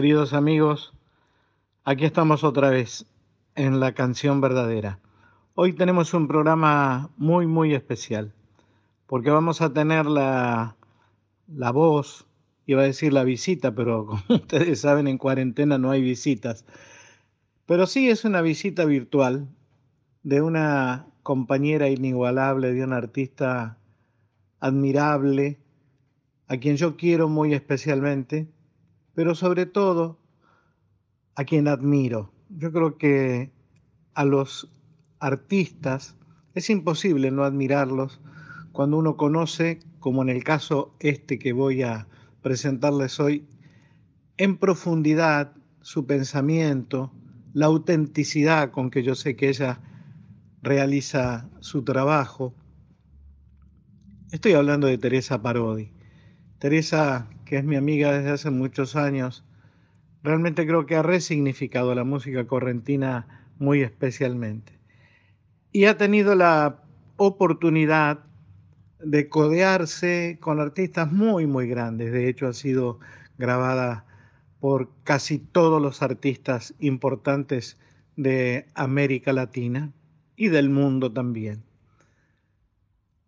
queridos amigos, aquí estamos otra vez en la canción verdadera. Hoy tenemos un programa muy, muy especial, porque vamos a tener la, la voz, iba a decir la visita, pero como ustedes saben, en cuarentena no hay visitas. Pero sí es una visita virtual de una compañera inigualable, de un artista admirable, a quien yo quiero muy especialmente pero sobre todo a quien admiro. Yo creo que a los artistas es imposible no admirarlos cuando uno conoce, como en el caso este que voy a presentarles hoy, en profundidad su pensamiento, la autenticidad con que yo sé que ella realiza su trabajo. Estoy hablando de Teresa Parodi. Teresa que es mi amiga desde hace muchos años, realmente creo que ha resignificado la música correntina muy especialmente. Y ha tenido la oportunidad de codearse con artistas muy, muy grandes. De hecho, ha sido grabada por casi todos los artistas importantes de América Latina y del mundo también.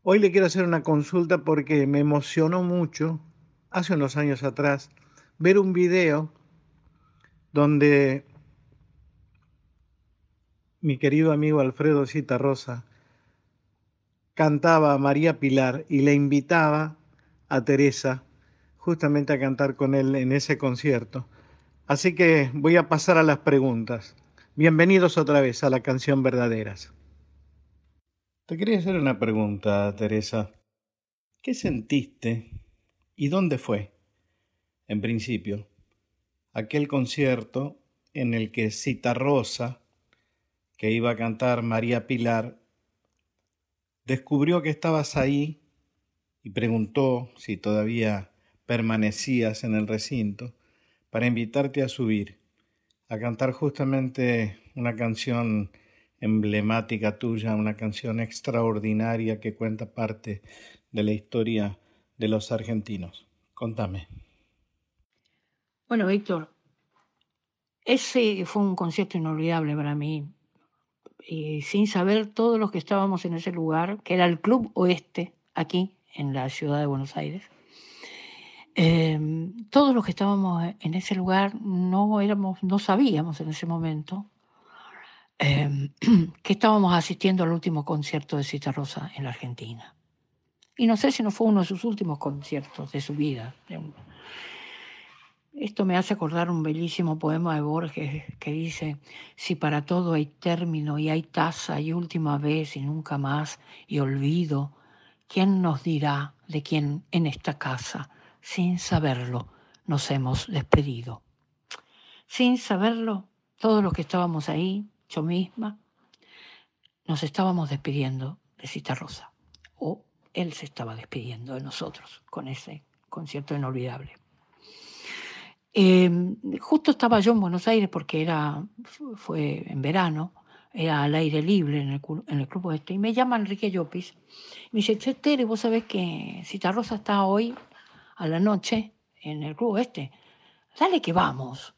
Hoy le quiero hacer una consulta porque me emocionó mucho hace unos años atrás, ver un video donde mi querido amigo Alfredo Cita Rosa cantaba a María Pilar y le invitaba a Teresa justamente a cantar con él en ese concierto. Así que voy a pasar a las preguntas. Bienvenidos otra vez a la canción Verdaderas. Te quería hacer una pregunta, Teresa. ¿Qué sentiste ¿Y dónde fue? En principio, aquel concierto en el que Cita Rosa, que iba a cantar María Pilar, descubrió que estabas ahí y preguntó si todavía permanecías en el recinto para invitarte a subir, a cantar justamente una canción emblemática tuya, una canción extraordinaria que cuenta parte de la historia de los argentinos. Contame. Bueno, Víctor, ese fue un concierto inolvidable para mí. Y sin saber todos los que estábamos en ese lugar, que era el Club Oeste, aquí en la ciudad de Buenos Aires. Em, todos los que estábamos en ese lugar no éramos, no sabíamos en ese momento em, que estábamos asistiendo al último concierto de Cita Rosa en la Argentina. Y no sé si no fue uno de sus últimos conciertos de su vida. Esto me hace acordar un bellísimo poema de Borges que dice, si para todo hay término y hay tasa y última vez y nunca más y olvido, ¿quién nos dirá de quién en esta casa, sin saberlo, nos hemos despedido? Sin saberlo, todos los que estábamos ahí, yo misma, nos estábamos despidiendo de Cita Rosa o él se estaba despidiendo de nosotros con ese concierto inolvidable. Em, justo estaba yo en Buenos Aires porque era, fue en verano, era al aire libre en el, en el club este, y me llama Enrique Llopis. Me dice, che, Tere, vos sabés que Cita Rosa está hoy a la noche en el club este. Dale que vamos.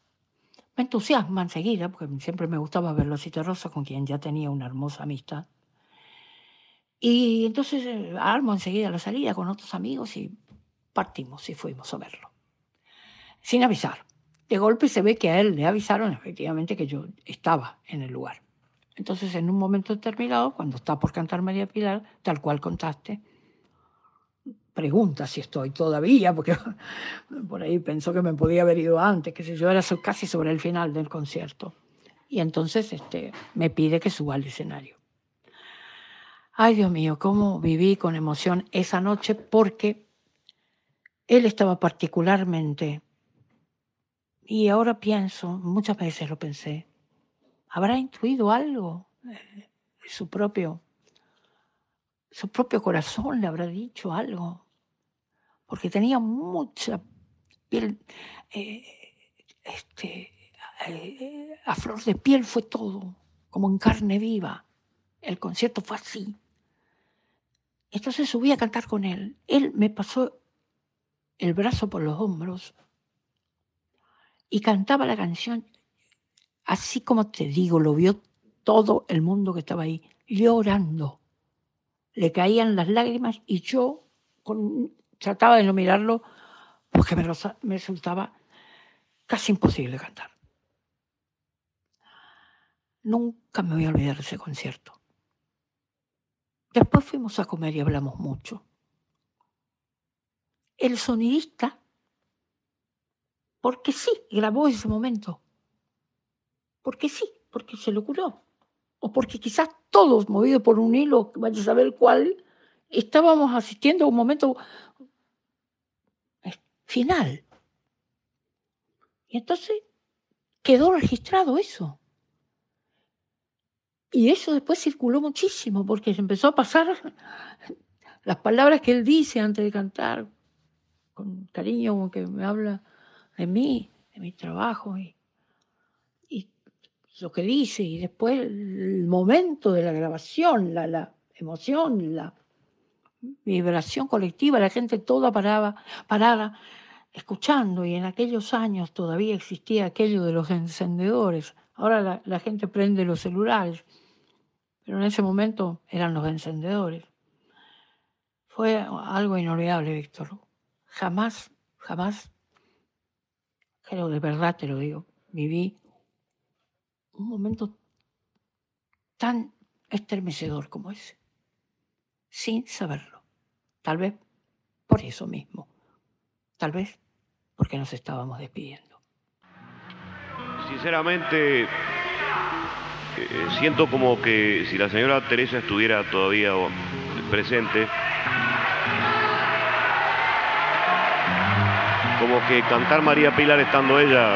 Me entusiasma enseguida, porque siempre me gustaba verlo a Cita Rosa, con quien ya tenía una hermosa amistad. Y entonces eh, armo enseguida la salida con otros amigos y partimos y fuimos a verlo. Sin avisar. De golpe se ve que a él le avisaron efectivamente que yo estaba en el lugar. Entonces, en un momento determinado, cuando está por cantar María Pilar, tal cual contaste, pregunta si estoy todavía, porque por ahí pensó que me podía haber ido antes, que sé yo, era casi sobre el final del concierto. Y entonces este, me pide que suba al escenario. Ay, Dios mío, cómo viví con emoción esa noche porque él estaba particularmente, y ahora pienso, muchas veces lo pensé, habrá intuido algo, eh, su propio, su propio corazón le habrá dicho algo, porque tenía mucha piel, eh, este, eh, a flor de piel fue todo, como en carne viva. El concierto fue así. Entonces subí a cantar con él. Él me pasó el brazo por los hombros y cantaba la canción así como te digo, lo vio todo el mundo que estaba ahí, llorando. Le caían las lágrimas y yo trataba de no mirarlo porque me, me resultaba casi imposible cantar. Nunca me voy a olvidar de ese concierto. Después fuimos a comer y hablamos mucho. El sonidista, porque sí, grabó ese momento. Porque sí, porque se lo curó. O porque quizás todos, movidos por un hilo, vaya a saber cuál, estábamos asistiendo a un momento final. Y entonces quedó registrado eso. Y eso después circuló muchísimo, porque se empezó a pasar las palabras que él dice antes de cantar, con cariño, como que me habla de mí, de mi trabajo y, y lo que dice, y después el momento de la grabación, la, la emoción, la vibración colectiva, la gente toda paraba, parada escuchando, y en aquellos años todavía existía aquello de los encendedores. Ahora la gente prende los celulares pero en ese momento eran los encendedores. Fue algo inolvidable, Víctor. Jamás, jamás, creo de verdad te lo digo, viví un momento tan estremecedor como ese, sin saberlo. Tal vez por eso mismo, tal vez porque nos estábamos despidiendo. Sinceramente, eh, siento como que si la señora Teresa estuviera todavía presente, como que cantar María Pilar estando ella.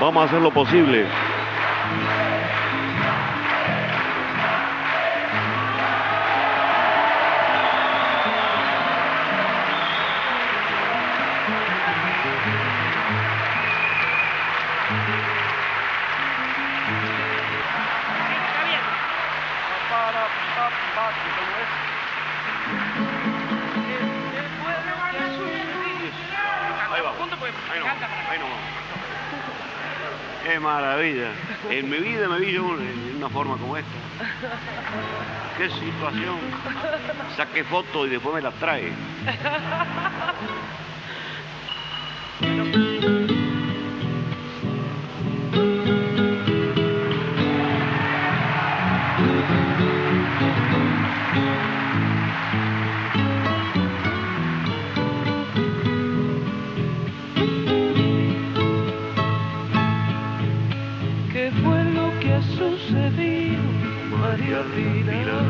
Vamos a hacer lo posible. Maravilla. En mi vida me vi yo de una forma como esta. Qué situación. Saqué fotos y después me las trae. Rita. Rita.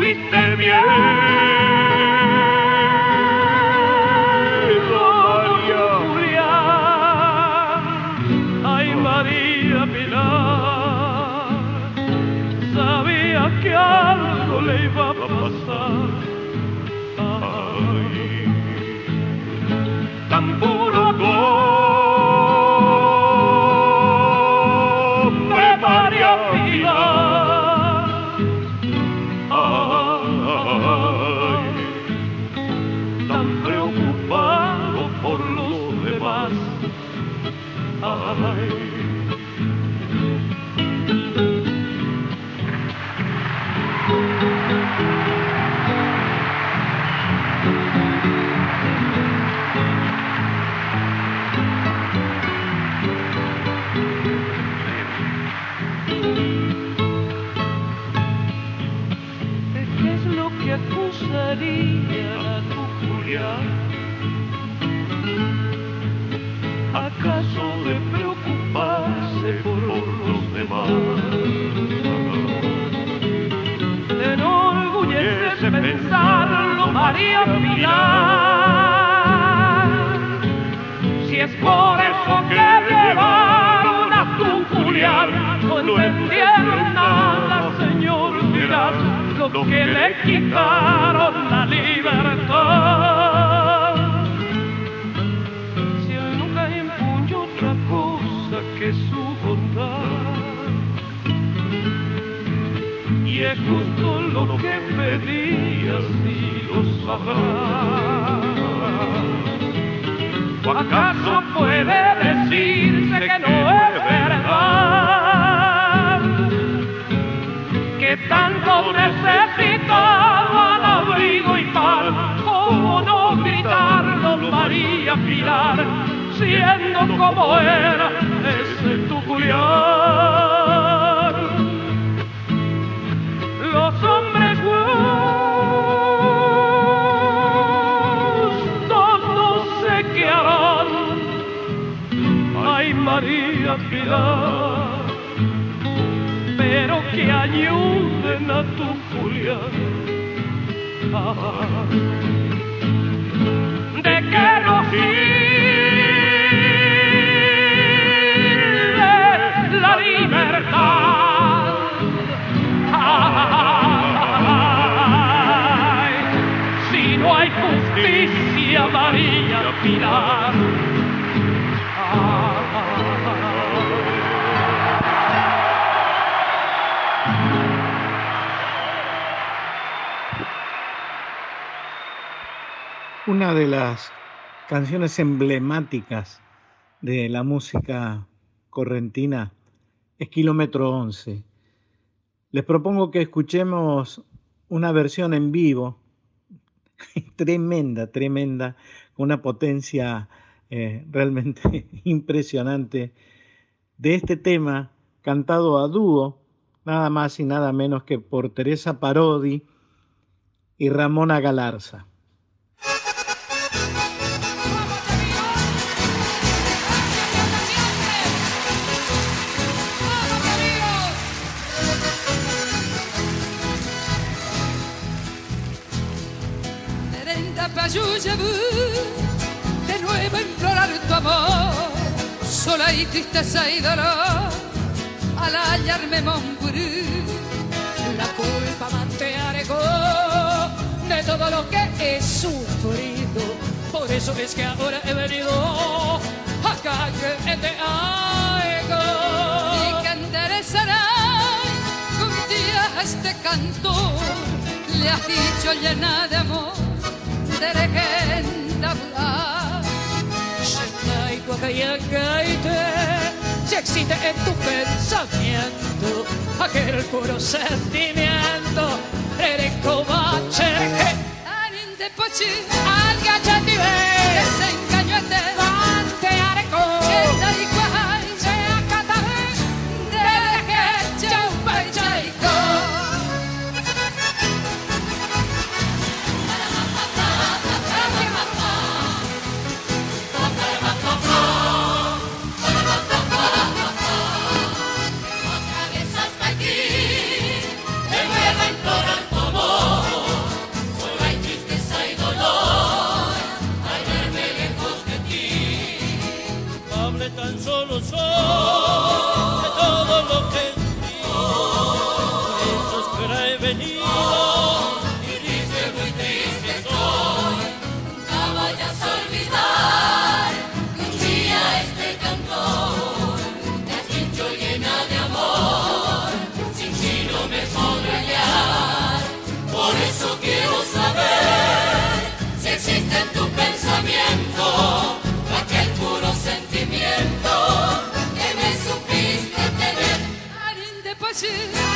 Tuviste miedo, María Julián, ay María Pilar, sabía que algo le iba a Si es por eso que llevaron a tu Julián, no entendieron nada, Señor, dirás lo que le quitaron la libertad. Si hoy nunca impuño otra cosa que su bondad, y es justo lo que pedías y ¿O acaso puede decirse que no es verdad? Que tanto necesitaban abrigo y pan, ¿cómo no gritarlo María Pilar, siendo como era ese tu Julián? Los hombres Pero que ayuden a tu Julián. Ah, ¿De qué nos sirve la libertad? Si no hay justicia, María Pilar. Una de las canciones emblemáticas de la música correntina es Kilómetro 11. Les propongo que escuchemos una versión en vivo tremenda, tremenda, con una potencia eh, realmente impresionante de este tema cantado a dúo, nada más y nada menos que por Teresa Parodi y Ramona Galarza. Sola y tristeza y dolor, al hallarme Montbrú, la culpa mantearego de todo lo que he sufrido, por eso es que ahora he venido acá que te hago. Y que enderezará un día este cantor, le has dicho llena de amor de legenda hablar. Shekaitu akayakaite, si existe en tu pensamiento aquel puro sentimiento, eres covache. Anin de pochi, al gachatibe, desengañate, to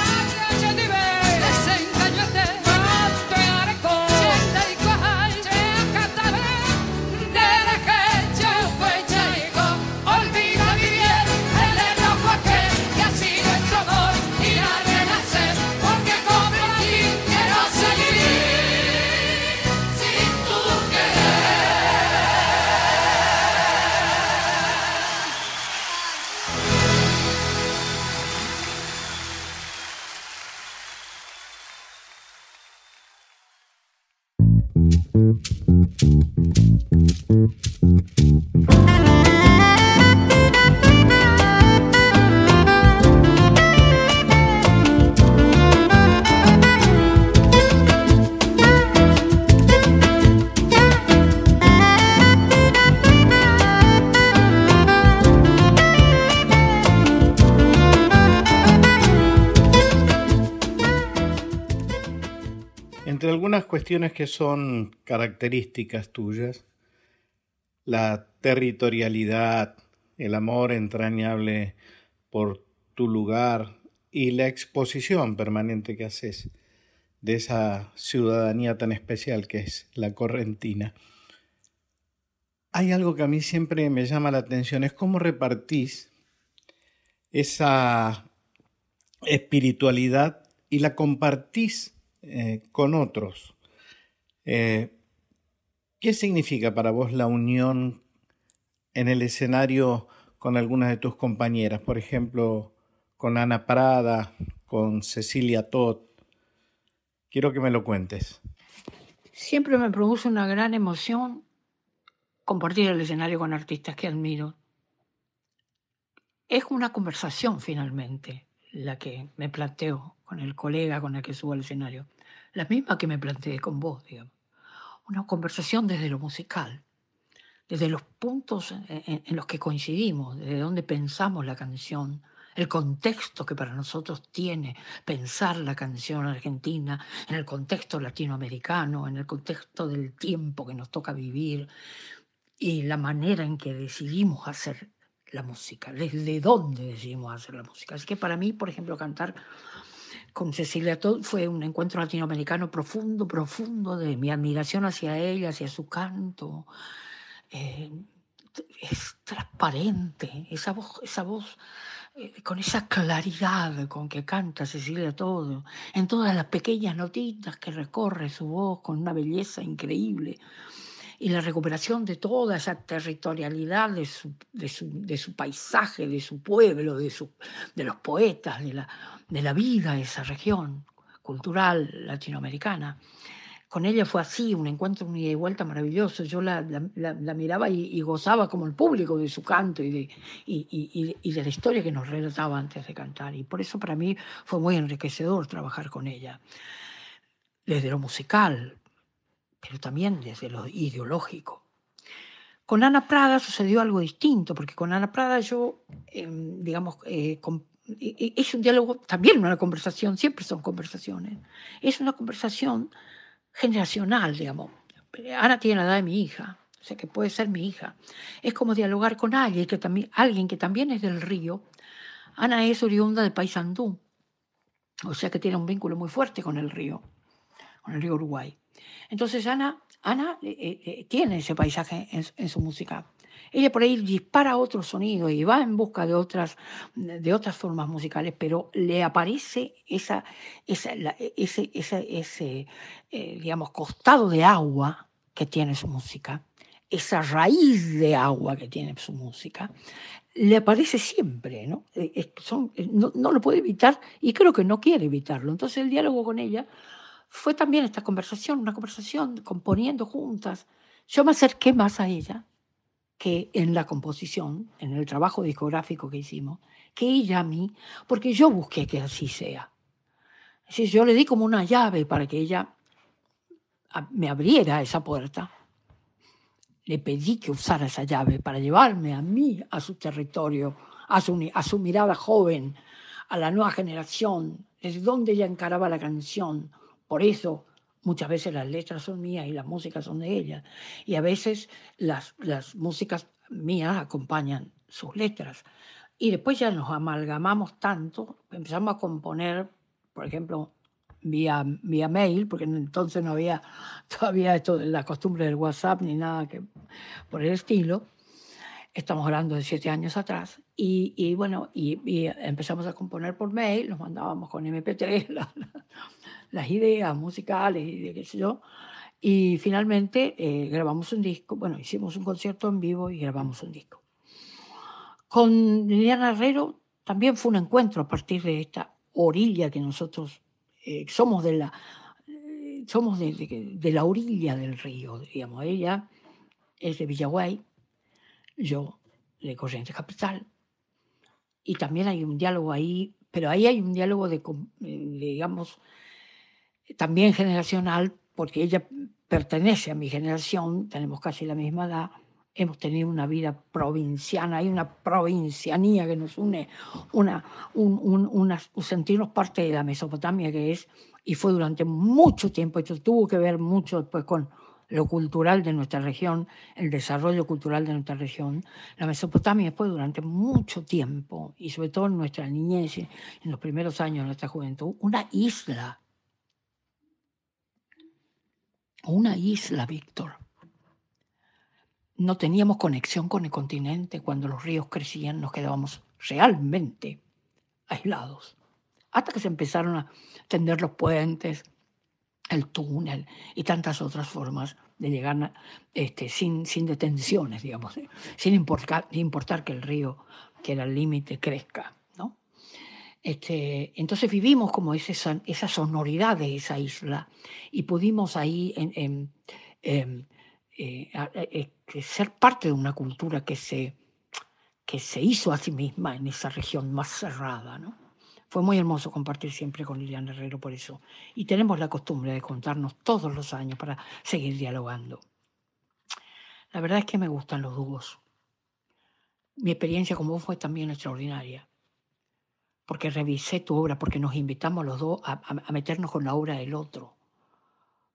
cuestiones que son características tuyas, la territorialidad, el amor entrañable por tu lugar y la exposición permanente que haces de esa ciudadanía tan especial que es la correntina. Hay algo que a mí siempre me llama la atención, es cómo repartís esa espiritualidad y la compartís eh, con otros. Eh, ¿Qué significa para vos la unión en el escenario con algunas de tus compañeras? Por ejemplo, con Ana Prada, con Cecilia Todd. Quiero que me lo cuentes. Siempre me produce una gran emoción compartir el escenario con artistas que admiro. Es una conversación finalmente la que me planteo con el colega con el que subo al escenario. La misma que me planteé con vos, digamos una conversación desde lo musical, desde los puntos en, los que coincidimos, desde donde pensamos la canción, el contexto que para nosotros tiene pensar la canción argentina, en el contexto latinoamericano, en el contexto del tiempo que nos toca vivir y la manera en que decidimos hacer la música, desde dónde decidimos hacer la música. Así que para mí, por ejemplo, cantar con Cecilia Todd fue un encuentro latinoamericano profundo, profundo, de mi admiración hacia ella, hacia su canto. Eh, es transparente, esa voz, esa voz eh, con esa claridad con que canta Cecilia Todd, en todas las pequeñas notitas que recorre su voz con una belleza increíble y la recuperación de toda esa territorialidad de su, de su, paisaje, de su pueblo, de, su, de los poetas, de la, de la vida de esa región cultural latinoamericana. Con ella fue así, un encuentro, un ida y vuelta maravilloso. Yo la, la, miraba y, gozaba como el público de su canto y de, y, y de la historia que nos relataba antes de cantar. Y por eso para mí fue muy enriquecedor trabajar con ella. Desde lo musical, pero también desde lo ideológico. Con Ana Prada sucedió algo distinto, porque con Ana Prada yo, em, digamos, eh, es un diálogo, también una conversación, siempre son conversaciones, es una conversación generacional, digamos. Ana tiene la edad de mi hija, o sea que puede ser mi hija. Es como dialogar con alguien que también, alguien que también es del río. Ana es oriunda de Paysandú, o sea que tiene un vínculo muy fuerte con el río, con el río Uruguay. Entonces Ana, Ana eh, eh, eh, tiene ese paisaje en, su música. Ella por ahí dispara otros sonidos y va en busca de otras, de otras formas musicales, pero le aparece esa, esa, ese, ese digamos, costado de agua que tiene su música, esa raíz de agua que tiene su música, le aparece siempre, ¿no? no, no lo puede evitar y creo que no quiere evitarlo. Entonces el diálogo con ella fue también esta conversación, una conversación componiendo juntas. Yo me acerqué más a ella que en la composición, en el trabajo discográfico que hicimos, que ella a mí, porque yo busqué que así sea. Es yo le di como una llave para que ella me abriera esa puerta. Le pedí que usara esa llave para llevarme a mí a su territorio, a su, a su mirada joven, a la nueva generación, desde donde ella encaraba la canción. Por eso muchas veces las letras son mías y las músicas son de ella. Y a veces las, las músicas mías acompañan sus letras. Y después ya nos amalgamamos tanto, empezamos a componer, por ejemplo, vía, vía mail, porque entonces no había todavía esto la costumbre del WhatsApp ni nada que por el estilo. Estamos hablando de siete años atrás. Y, y bueno, y, empezamos a componer por mail, nos mandábamos con MP3 las ideas musicales y de qué sé yo. Y finalmente eh, grabamos un disco, bueno, hicimos un concierto en vivo y grabamos un disco. Con Liliana Herrero también fue un encuentro a partir de esta orilla que nosotros eh, somos de la eh, somos de, de, la orilla del río, digamos. Ella es de Villaguay, yo de Corrientes Capital. Y también hay un diálogo ahí, pero ahí hay un diálogo de, digamos, también generacional, porque ella pertenece a mi generación, tenemos casi la misma edad, hemos tenido una vida provinciana, hay una provincianía que nos une, una, un, sentirnos parte de la Mesopotamia que es, y fue durante mucho tiempo, esto tuvo que ver mucho después con lo cultural de nuestra región, el desarrollo cultural de nuestra región. La Mesopotamia fue durante mucho tiempo, y sobre todo en nuestra niñez, en los primeros años de nuestra juventud, una isla. Una isla, Víctor no teníamos conexión con el continente. Cuando los ríos crecían nos quedábamos realmente aislados. Hasta que se empezaron a tender los puentes, el túnel y tantas otras formas de llegar este, sin, sin detenciones, digamos, sin importar, importar que el río, que era el límite, crezca. ¿no? Este, entonces vivimos como esa, esa sonoridad de esa isla y pudimos ahí en, en eh, eh, ser parte de una cultura que se, que se hizo a sí misma en esa región más cerrada. ¿no? Fue muy hermoso compartir siempre con Liliana Herrero por eso. Y tenemos la costumbre de contarnos todos los años para seguir dialogando. La verdad es que me gustan los dúos. Mi experiencia con vos fue también extraordinaria, porque revisé tu obra, porque nos invitamos los dos a meternos con la obra del otro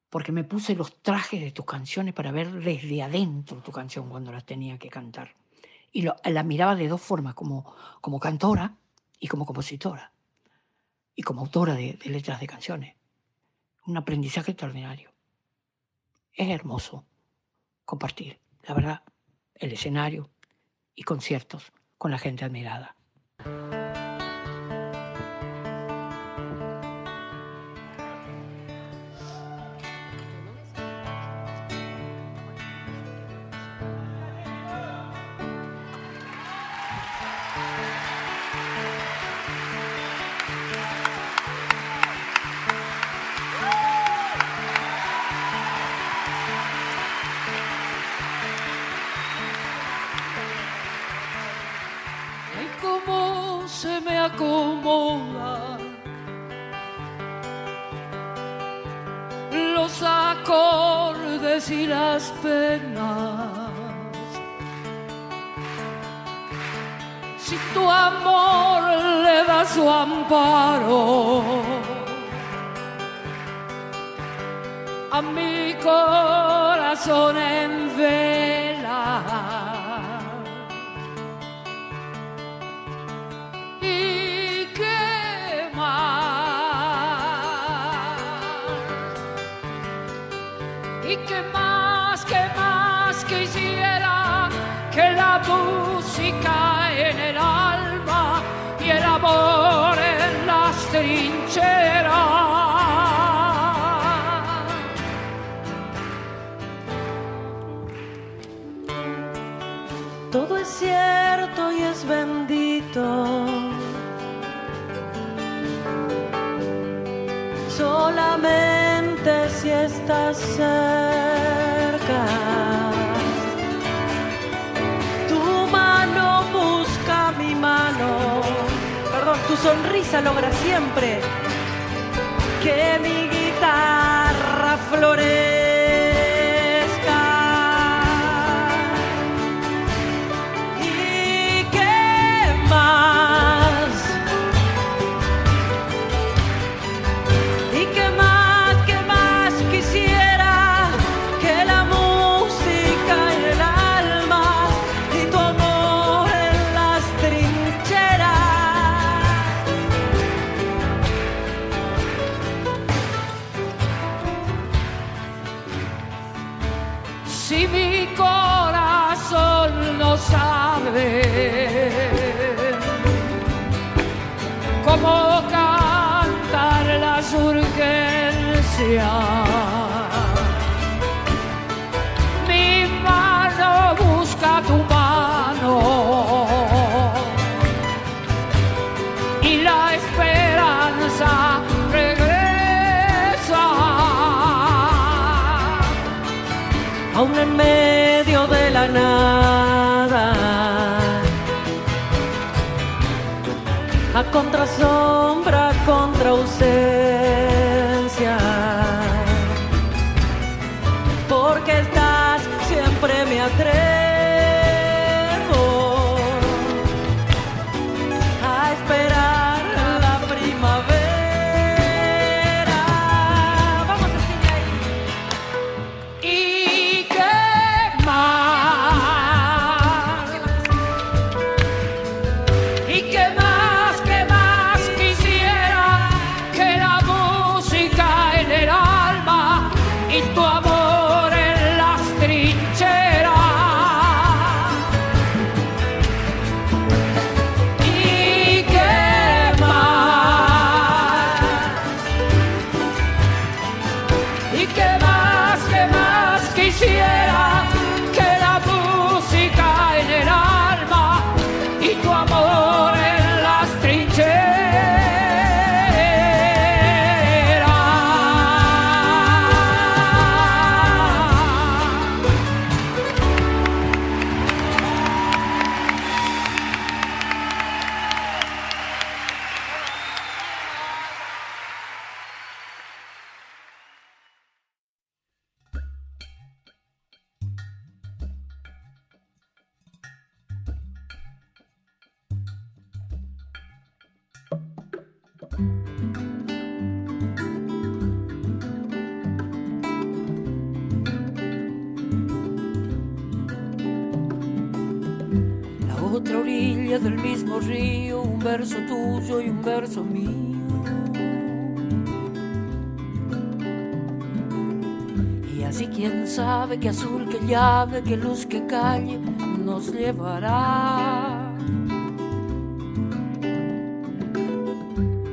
porque me puse los trajes de tus canciones para ver desde adentro tu canción cuando las tenía que cantar. Y la miraba de dos formas, como, como cantora y como compositora, y como autora de, letras de canciones. Un aprendizaje extraordinario. Es hermoso compartir, la verdad, el escenario y conciertos con la gente admirada. Y las penas. Si tu amor le da su amparo a mi corazón en vela. estás cerca. Tu mano busca mi mano. Perdón, tu sonrisa logra siempre que mi guitarra florezca. A contrasombra, contra ausencia. Otra orilla del mismo río, un verso tuyo y un verso mío. Y así quién sabe qué azul, qué llave, qué luz, qué calle nos llevará.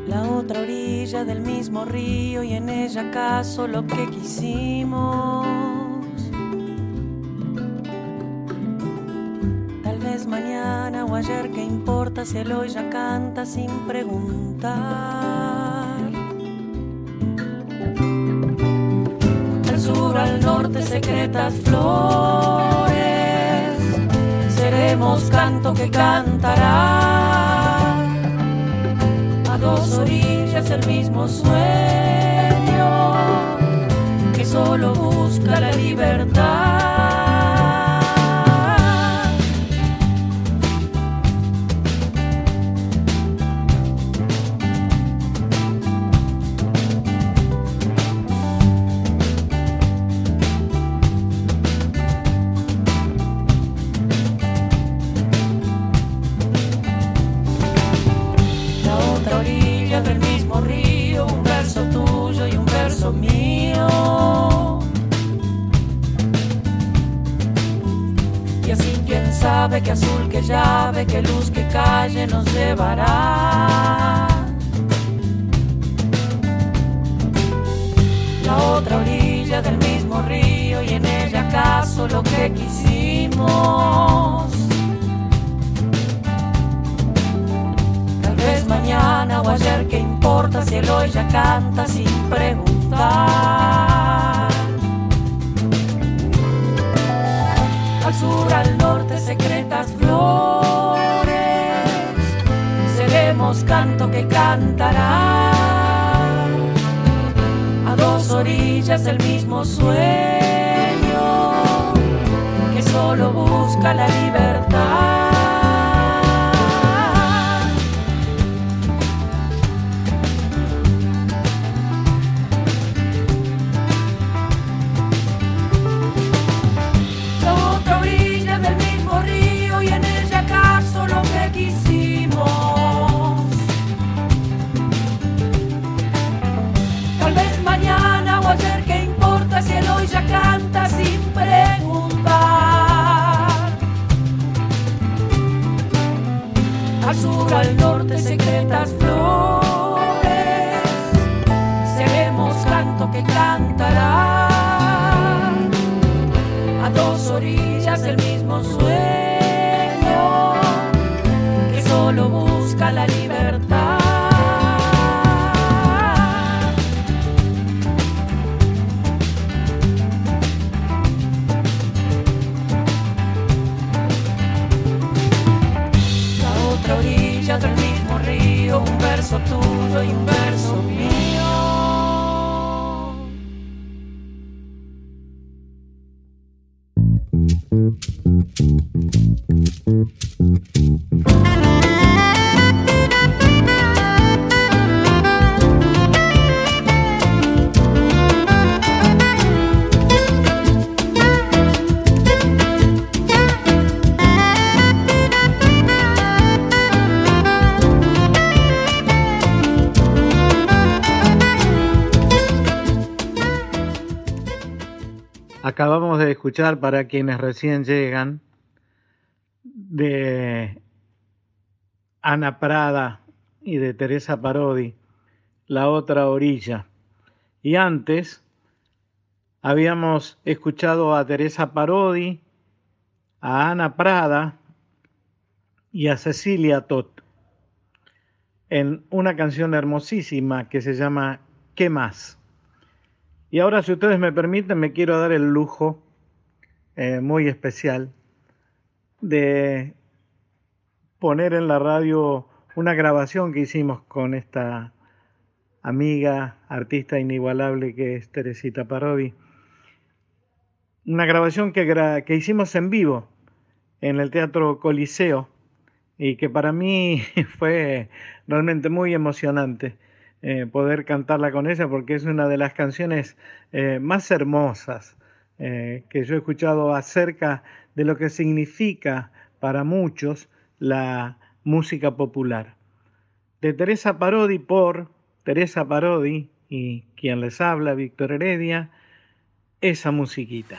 La otra orilla del mismo río y en ella acaso lo que quisimos. ¿Qué importa si el hoy ya canta sin preguntar? Al sur, al norte, secretas flores, seremos canto que cantará a dos orillas el mismo sueño que solo busca la libertad. Llave, qué luz, qué calle nos llevará. La otra orilla del mismo río y en ella acaso lo que quisimos. Tal vez mañana o ayer, ¿qué importa si el hoy ya canta sin preguntar? Al sur, al norte, secretas flores, canto que cantará a dos orillas del mismo sueño que solo busca la libertad. Al norte secretas un verso tuyo y para quienes recién llegan de Ana Prada y de Teresa Parodi, La otra orilla. Y antes habíamos escuchado a Teresa Parodi, a Ana Prada y a Cecilia Tot en una canción hermosísima que se llama ¿Qué más? Y ahora, si ustedes me permiten, me quiero dar el lujo eh, muy especial de poner en la radio una grabación que hicimos con esta amiga, artista inigualable que es Teresita Parodi. Una grabación que, que hicimos en vivo en el Teatro Coliseo y que para mí fue realmente muy emocionante eh, poder cantarla con ella porque es una de las canciones eh, más hermosas eh, que yo he escuchado acerca de lo que significa para muchos la música popular. De Teresa Parodi por Teresa Parodi y quien les habla, Víctor Heredia, esa musiquita.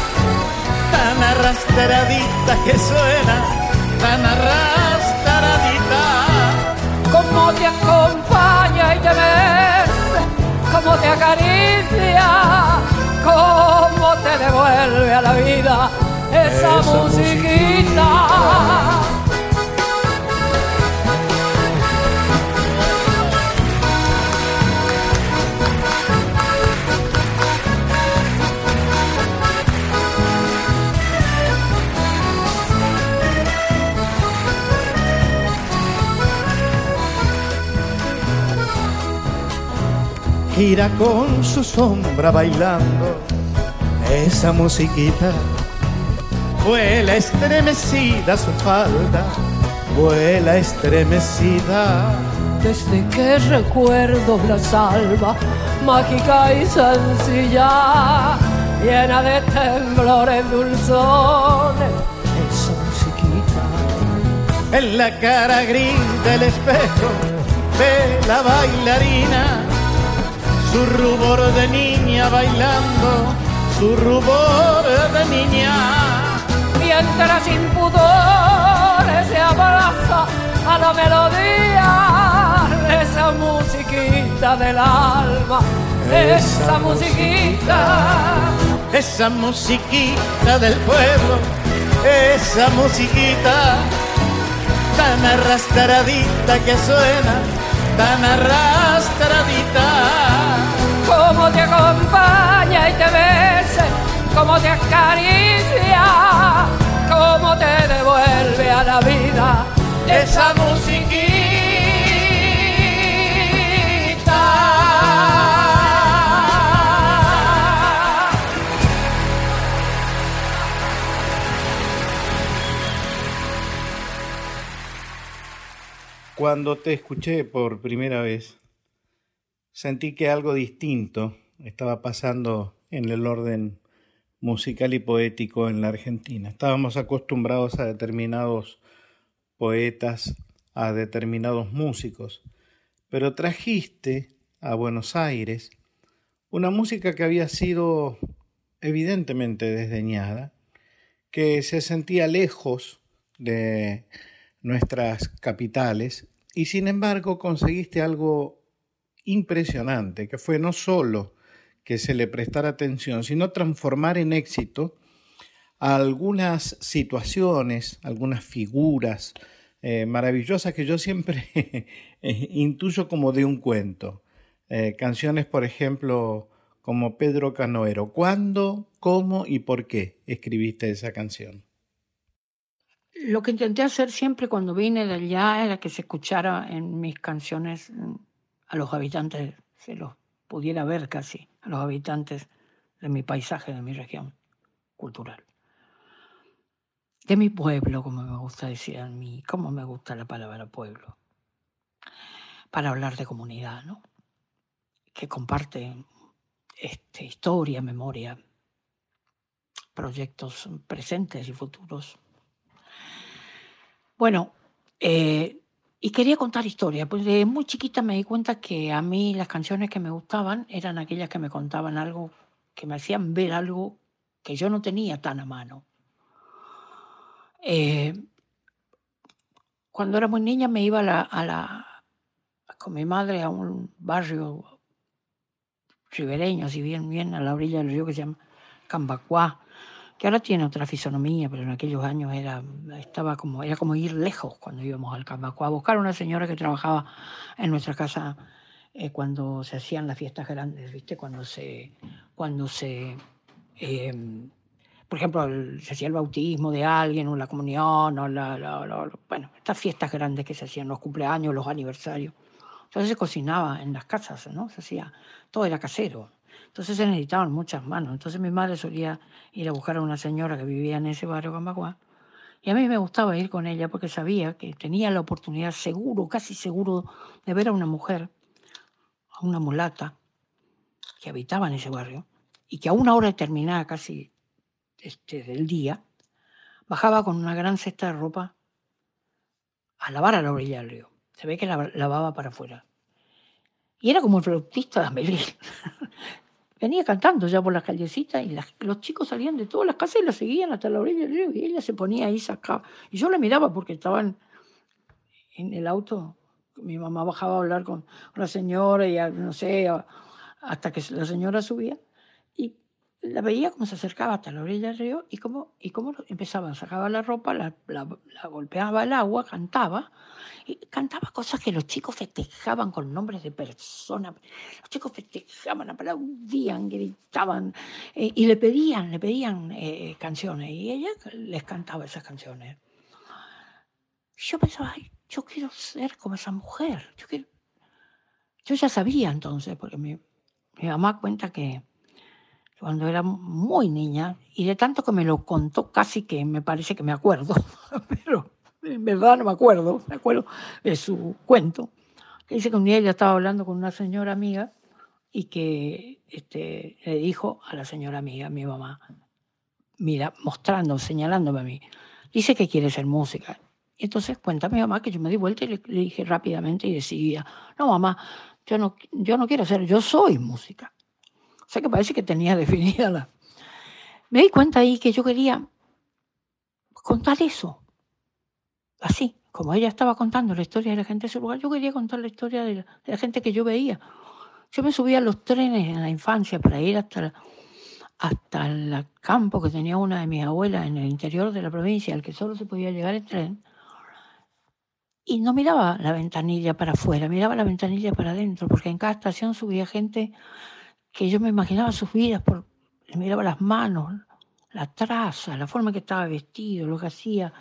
tan arrastradita que suena, tan arrastradita. Como te acompaña y te besa, como te acaricia, como te devuelve a la vida esa, musiquita. Gira con su sombra bailando esa musiquita. Vuela estremecida su falda, vuela estremecida. desde que recuerdo la salva, mágica y sencilla, llena de temblores dulzones, esa musiquita. En la cara gris del espejo ve la bailarina, su rubor de niña bailando, su rubor de niña. Mientras sin pudores se abraza a la melodía de esa musiquita del alma, esa musiquita. Esa musiquita del pueblo, esa musiquita tan arrastradita que suena, tan arrastradita. Cómo te acompaña y te besa, cómo te acaricia, cómo te devuelve a la vida esa musiquita. Cuando te escuché por primera vez, sentí que algo distinto estaba pasando en el orden musical y poético en la Argentina. Estábamos acostumbrados a determinados poetas, a determinados músicos, pero trajiste a Buenos Aires una música que había sido evidentemente desdeñada, que se sentía lejos de nuestras capitales y sin embargo conseguiste algo impresionante, que fue no solo que se le prestara atención, sino transformar en éxito algunas situaciones, algunas figuras eh, maravillosas que yo siempre eh, intuyo como de un cuento. Eh, canciones, por ejemplo, como Pedro Canoero. ¿Cuándo, cómo y por qué escribiste esa canción? Lo que intenté hacer siempre cuando vine de allá era que se escuchara en mis canciones mm, a los habitantes, se los pudiera ver casi, a los habitantes de mi paisaje, de mi región cultural. De mi pueblo, como me gusta decir a mí, cómo me gusta la palabra pueblo. Para hablar de comunidad, ¿no? Que comparte este, historia, memoria, proyectos presentes y futuros. Bueno, eh, y quería contar historias, pues de muy chiquita me di cuenta que a mí las canciones que me gustaban eran aquellas que me contaban algo, que me hacían ver algo que yo no tenía tan a mano. Eh, cuando era muy niña me iba a la, con mi madre a un barrio ribereño, así bien, bien a la orilla del río que se llama Cambacuá, que ahora tiene otra fisonomía, pero en aquellos años era, estaba como, era como ir lejos cuando íbamos al Cambacuá, a buscar a una señora que trabajaba en nuestra casa eh, cuando se hacían las fiestas grandes, ¿viste? Cuando se, cuando se eh, por ejemplo, el- se hacía el bautismo de alguien, o la comunión, o la- la- la- bueno, estas fiestas grandes que se hacían, los cumpleaños, los aniversarios. Entonces se cocinaba en las casas, ¿no? Se hacía, todo era casero. Entonces se necesitaban muchas manos. Entonces mi madre solía ir a buscar a una señora que vivía en ese barrio Cambacuá. Y a mí me gustaba ir con ella porque sabía que tenía la oportunidad seguro, casi seguro, de ver a una mujer, a una mulata, que habitaba en ese barrio y que a una hora determinada casi este, del día, bajaba con una gran cesta de ropa a lavar a la orilla del río. Se ve que la, lavaba para afuera. Y era como el flautista de Amelín. Venía cantando ya por las callecitas y los chicos salían de todas las casas y la seguían hasta la orilla del río. Y ella se ponía ahí, sacaba. Y yo la miraba porque estaban en el auto. Mi mamá bajaba a hablar con la señora y a- no sé, hasta que la señora subía. La veía como se acercaba hasta la orilla del río y cómo, y cómo empezaba, sacaba la ropa, la, golpeaba al agua, cantaba, y cantaba cosas que los chicos festejaban con nombres de personas. Los chicos festejaban, aplaudían, gritaban eh, y le pedían, le pedían eh, canciones y ella les cantaba esas canciones. Yo pensaba, "Ay, yo quiero ser como esa mujer. Yo, quiero... yo ya sabía entonces, porque mi mamá cuenta que cuando era muy niña, y de tanto que me lo contó, casi que me parece que me acuerdo, pero en verdad no me acuerdo, me acuerdo de su cuento, que dice que un día ella estaba hablando con una señora amiga y que este, le dijo a la señora amiga, mi mamá, mira, mostrando, señalándome a mí, dice que quiere ser música. Y entonces cuenta mi mamá que yo me di vuelta y le, le dije rápidamente y decidía, no mamá, yo no, yo no quiero ser, yo soy música. O sea que parece que tenía definida la... Me di cuenta ahí que yo quería contar eso, así, como ella estaba contando la historia de la gente de ese lugar, yo quería contar la historia de la, de la gente que yo veía. Yo me subía a los trenes en la infancia para ir hasta, hasta el campo que tenía una de mis abuelas en el interior de la provincia, al que solo se podía llegar en tren, y no miraba la ventanilla para afuera, miraba la ventanilla para adentro, porque en cada estación subía gente que yo me imaginaba sus vidas, por, miraba las manos, la traza, la forma que estaba vestido, lo que hacía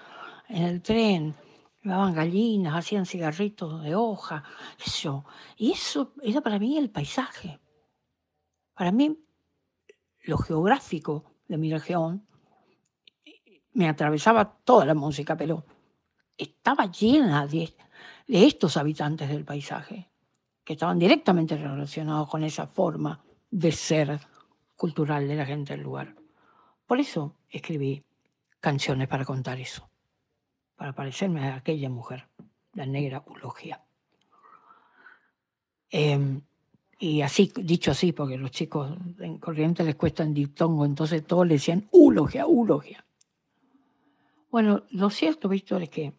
en el tren, llevaban gallinas, hacían cigarritos de hoja, eso. Y eso era para mí el paisaje. Para mí, lo geográfico de mi región me atravesaba toda la música, pero estaba llena de estos habitantes del paisaje, que estaban directamente relacionados con esa forma de ser cultural de la gente del lugar. Por eso escribí canciones para contar eso, para parecerme a aquella mujer, la negra Ulogia. Eh, y así, dicho así, porque los chicos en Corrientes les cuesta en diptongo, entonces todos le decían Ulogia, Ulogia. Bueno, lo cierto, Víctor, es que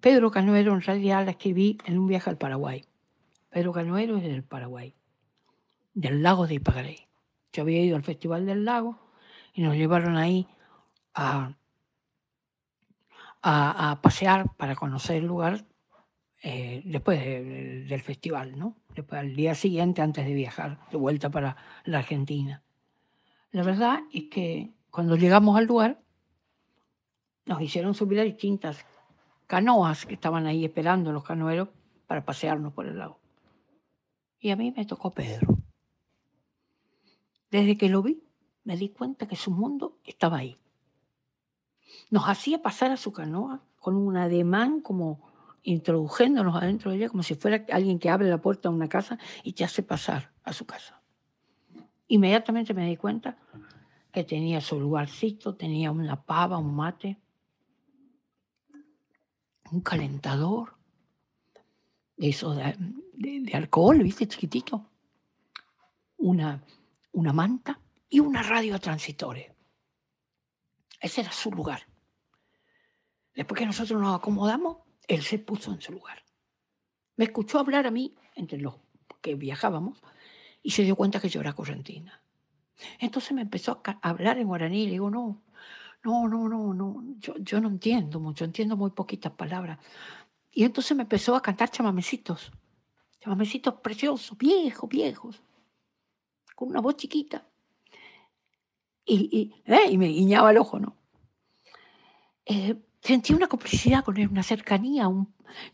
Pedro Canoero en realidad la escribí en un viaje al Paraguay. Pedro Canoero es del Paraguay, del lago de Ipagarey. Yo había ido al Festival del Lago y nos llevaron ahí a, a, pasear para conocer el lugar eh, después de- del festival, ¿no? Después al día siguiente antes de viajar de vuelta para la Argentina. La verdad es que cuando llegamos al lugar nos hicieron subir a distintas canoas que estaban ahí esperando los canoeros para pasearnos por el lago. Y a mí me tocó Pedro. Desde que lo vi, me di cuenta que su mundo estaba ahí. Nos hacía pasar a su canoa con un ademán como introdujéndonos adentro de ella, como si fuera alguien que abre la puerta de una casa y te hace pasar a su casa. Inmediatamente me di cuenta que tenía su lugarcito, tenía una pava, un mate, un calentador, de eso de alcohol, ¿viste? Chiquitito, una, una manta y una radio a transitores. Ese era su lugar. Después que nosotros nos acomodamos, él se puso en su lugar. Me escuchó hablar a mí, entre los que viajábamos, y se dio cuenta que yo era correntina. Entonces me empezó a hablar en guaraní y le digo, no, no, no, no, no, yo, yo no entiendo mucho, entiendo muy poquitas palabras. Y entonces me empezó a cantar chamamecitos, chamamecitos preciosos, viejos, viejos, con una voz chiquita. Y, eh, y me guiñaba el ojo, ¿no? Eh, sentí una complicidad con él, una cercanía,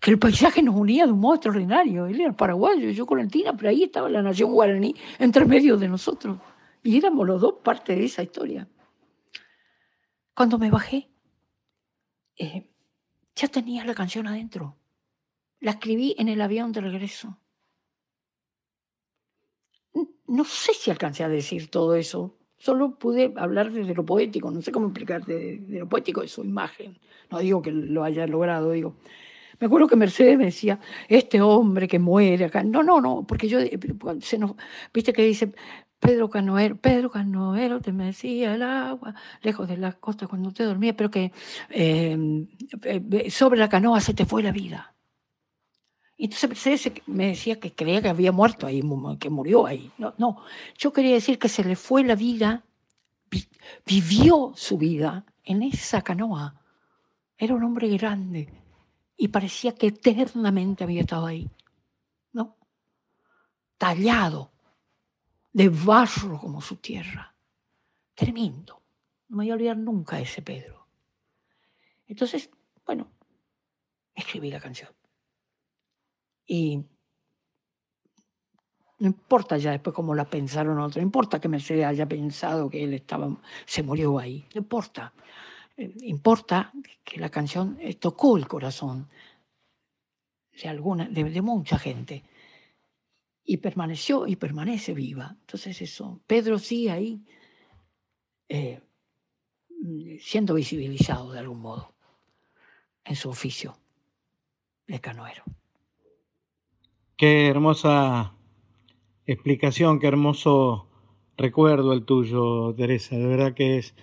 que el paisaje nos unía de un modo extraordinario. Él era paraguayo, yo corentina, pero ahí estaba la nación guaraní entre medio de nosotros. Y éramos los dos parte de esa historia. Cuando me bajé, eh, ya tenía la canción adentro. La escribí en el avión de regreso. No sé si alcancé a decir todo eso. Solo pude hablar desde lo poético, no sé cómo explicarte, de, de lo poético de su imagen. No digo que lo haya logrado, digo. Me acuerdo que Mercedes me decía, este hombre que muere acá. No, no, no, porque yo, eh, se nos, viste que dice, Pedro Canoero, Pedro Canoero te mecía el agua, lejos de la costa cuando te dormía, pero que eh, eh, sobre la canoa se te fue la vida. Y entonces me decía que creía que había muerto ahí, que murió ahí. No, no, yo quería decir que se le fue la vida, vi- vivió su vida en esa canoa. Era un hombre grande y parecía que eternamente había estado ahí, ¿no? Tallado de barro como su tierra. Tremendo. No me voy a olvidar nunca ese Pedro. Entonces, bueno, escribí la canción. Y no importa ya después cómo la pensaron otros, no importa que Mercedes haya pensado que él estaba, se murió ahí, no importa. Eh, Importa que la canción eh, tocó el corazón sea, alguna, de, mucha gente. Y permaneció y permanece viva. Entonces eso, Pedro sigue ahí eh, siendo visibilizado de algún modo en su oficio de canoero. Qué hermosa explicación, qué hermoso recuerdo el tuyo, Teresa. De verdad que es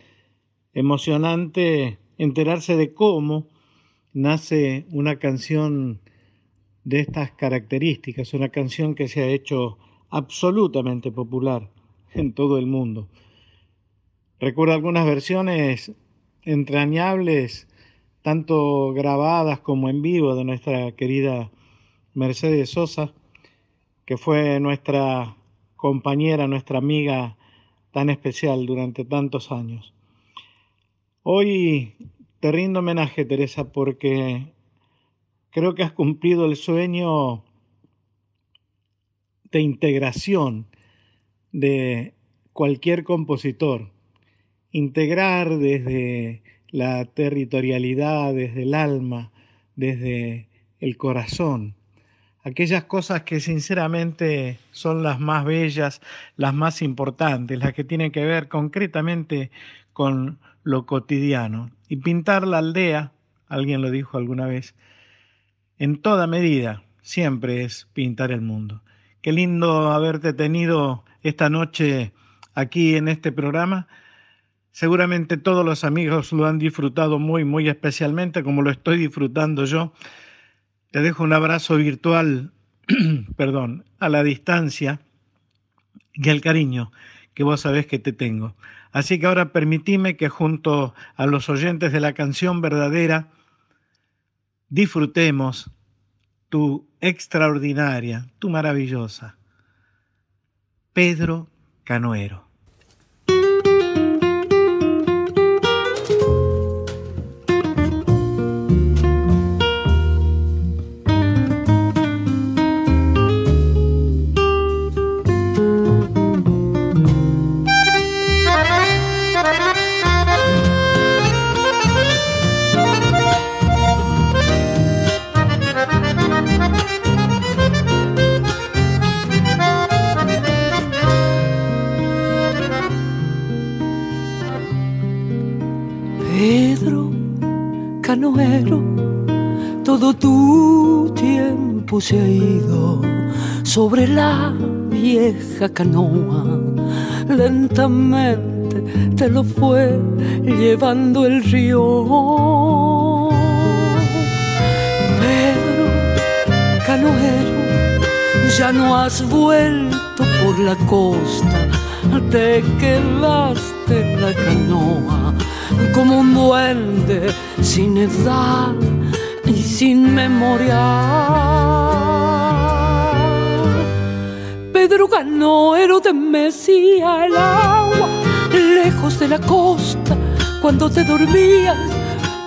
emocionante enterarse de cómo nace una canción de estas características, una canción que se ha hecho absolutamente popular en todo el mundo. Recuerdo algunas versiones entrañables, tanto grabadas como en vivo, de nuestra querida Mercedes Sosa, que fue nuestra compañera, nuestra amiga tan especial durante tantos años. Hoy te rindo homenaje, Teresa, porque creo que has cumplido el sueño de integración de cualquier compositor. Integrar desde la territorialidad, desde el alma, desde el corazón, aquellas cosas que sinceramente son las más bellas, las más importantes, las que tienen que ver concretamente con lo cotidiano. Y pintar la aldea, alguien lo dijo alguna vez, en toda medida siempre es pintar el mundo. Qué lindo haberte tenido esta noche aquí en este programa. Seguramente todos los amigos lo han disfrutado muy, muy especialmente, como lo estoy disfrutando yo. Te dejo un abrazo virtual, perdón, a la distancia y el cariño que vos sabés que te tengo. Así que ahora permitime que junto a los oyentes de la canción verdadera disfrutemos tu extraordinaria, tu maravillosa Pedro Canoero. Todo tu tiempo se ha ido sobre la vieja canoa. Lentamente te lo fue llevando el río. Pedro, canoero, ya no has vuelto por la costa, te quedaste en la canoa como un duende sin edad y sin memoria. Pedro Canoero te mecía el agua lejos de la costa cuando te dormías.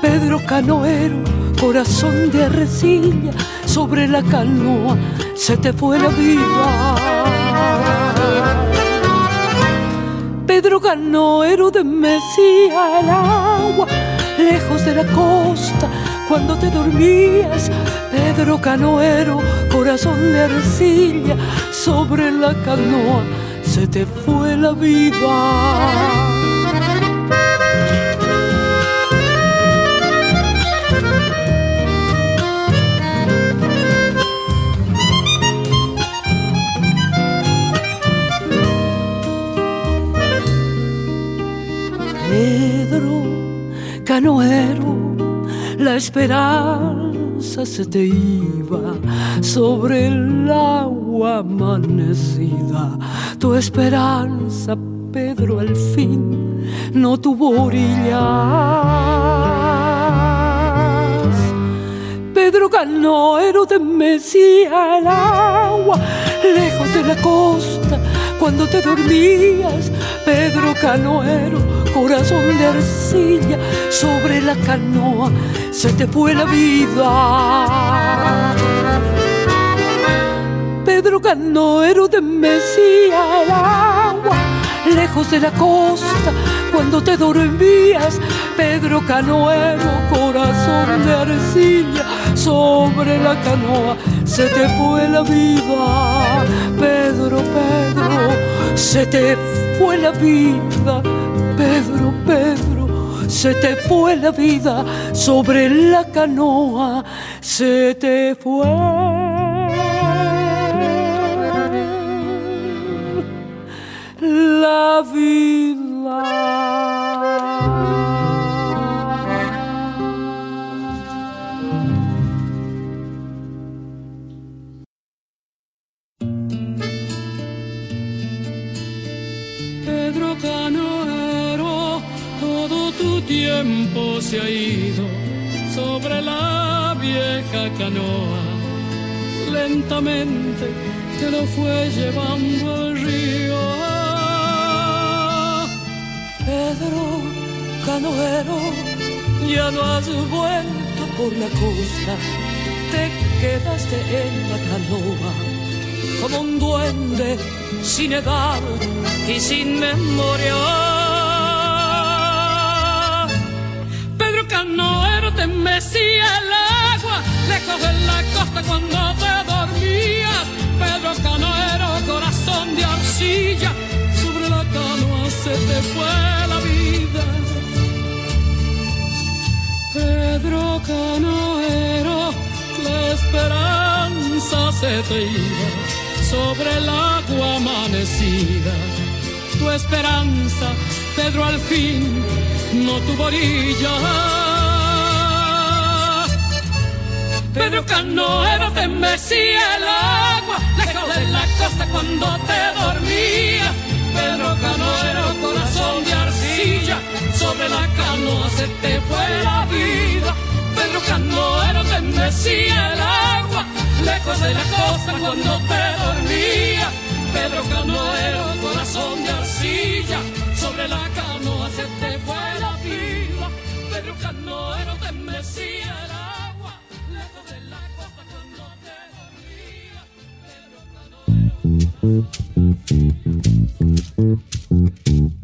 Pedro Canoero, corazón de arrecilla, sobre la canoa se te fue la vida. Pedro Canoero te mecía el agua lejos de la costa, cuando te dormías, Pedro Canoero, corazón de arcilla, sobre la canoa se te fue la vida. Canoero, la esperanza se te iba sobre el agua amanecida. Tu esperanza, Pedro, al fin no tuvo orillas. Canoero te mecía el agua lejos de la costa cuando te dormías. Pedro canoero corazón de arcilla, sobre la canoa se te fue la vida. Pedro Canoero de Mesía el agua, lejos de la costa, cuando te dormías, Pedro Canoero, corazón de arcilla, sobre la canoa se te fue la vida, Pedro, Pedro, se te fue la vida, Pedro, Pedro, se te fue la vida, sobre la canoa se te fue. la vida. Pedro Canoero, todo tu tiempo se ha ido sobre la vieja canoa. Lentamente te lo fue llevando el río Pedro Canoero, ya no has vuelto por la costa, te quedaste en la canoa como un duende sin edad y sin memoria. Pedro Canoero te mecía el agua, lejos de la costa cuando te dormías. Pedro Canoero, corazón de arcilla, la canoa se te fue Pedro Canoero, la esperanza se te iba sobre el agua amanecida. Tu esperanza, Pedro, al fin no tuvo orilla. Pedro Canoero te mecía el agua, lejos de la costa cuando te dormías. Canoero, corazón de arcilla, sobre la canoa se te fue la vida. Pedro Canoero te mecía el agua, lejos de la costa cuando te dormía. Pedro Canoero, corazón de arcilla, sobre la canoa se te fue la vida. Pedro Canoero te mecía el agua, lejos de la costa cuando te dormía. Pedro Canoero... Mm-hmm.